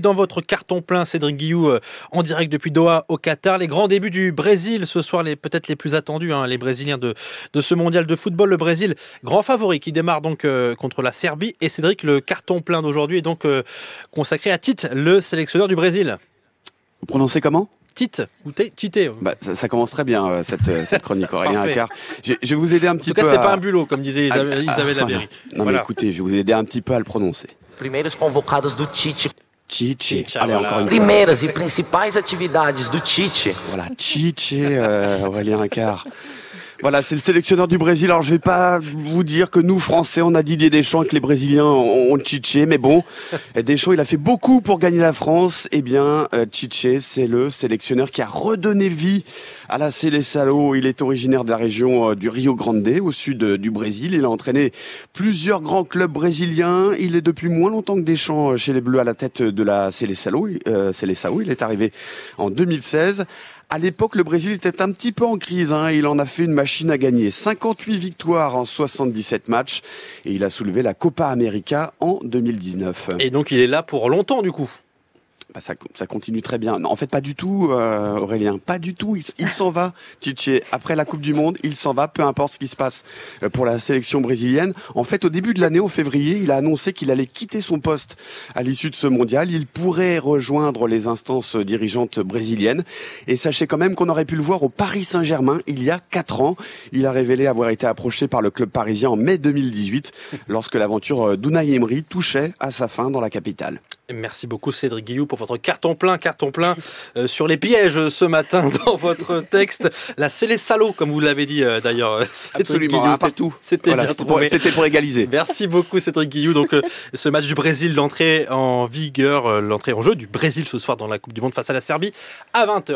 Dans votre carton plein, Cédric Guillou, euh, en direct depuis Doha au Qatar, les grands débuts du Brésil ce soir, les peut-être les plus attendus, hein, les Brésiliens de, de ce mondial de football. Le Brésil, grand favori, qui démarre donc euh, contre la Serbie. Et Cédric, le carton plein d'aujourd'hui est donc euh, consacré à Tite, le sélectionneur du Brésil. Vous prononcez comment? Tite ou Tite bah, ça, ça, commence très bien euh, cette, cette chronique Aurélien Car Je, je, vais vous aider un petit peu. En tout cas, c'est pas un bulot comme disait Isabelle, ah, Isabelle Non, non voilà. mais écoutez, je vais vous aider un petit peu à le prononcer. Primeiros convocados do Tite. Tite. Primeiras e principais atividades do Tite. Voilà, Tite, euh, Aurélien Car Voilà, c'est le sélectionneur du Brésil. Alors je vais pas vous dire que nous Français, on a Didier Deschamps et que les Brésiliens ont, ont Chiché, mais bon, Deschamps il a fait beaucoup pour gagner la France. Eh bien, euh, Chiché, c'est le sélectionneur qui a redonné vie à la Seleção. Il est originaire de la région euh, du Rio Grande, au sud euh, du Brésil. Il a entraîné plusieurs grands clubs brésiliens. Il est depuis moins longtemps que Deschamps chez les Bleus à la tête de la Seleção. Euh. Il est arrivé en 2016. À l'époque, le Brésil était un petit peu en crise. Hein. Il en a fait une machine à gagner. 58 victoires en 77 matchs. Et il a soulevé la Copa América en 2019. Et donc il est là pour longtemps du coup ça, ça, continue très bien. Non, en fait, pas du tout, euh, Aurélien, pas du tout. Il, il s'en va, Tite. Après la Coupe du Monde, il s'en va, peu importe ce qui se passe euh, pour la sélection brésilienne. En fait, au début de l'année, en février, il a annoncé qu'il allait quitter son poste à l'issue de ce mondial. Il pourrait rejoindre les instances dirigeantes brésiliennes. Et sachez quand même qu'on aurait pu le voir au Paris Saint-Germain il y a quatre ans. Il a révélé avoir été approché par le club parisien en mai 2018, lorsque l'aventure euh, d'Unai Emery touchait à sa fin dans la capitale. Merci beaucoup Cédric Guillou pour votre carton plein, carton plein euh, sur les pièges ce matin dans votre texte. La Salo, comme vous l'avez dit euh, d'ailleurs. Absolument, Guillou, partout. C'était voilà, pour, pour, égaliser. Merci beaucoup Cédric Guillou. Donc euh, ce match du Brésil, l'entrée en vigueur, l'entrée en jeu du Brésil ce soir dans la Coupe du Monde face à la Serbie à 20h.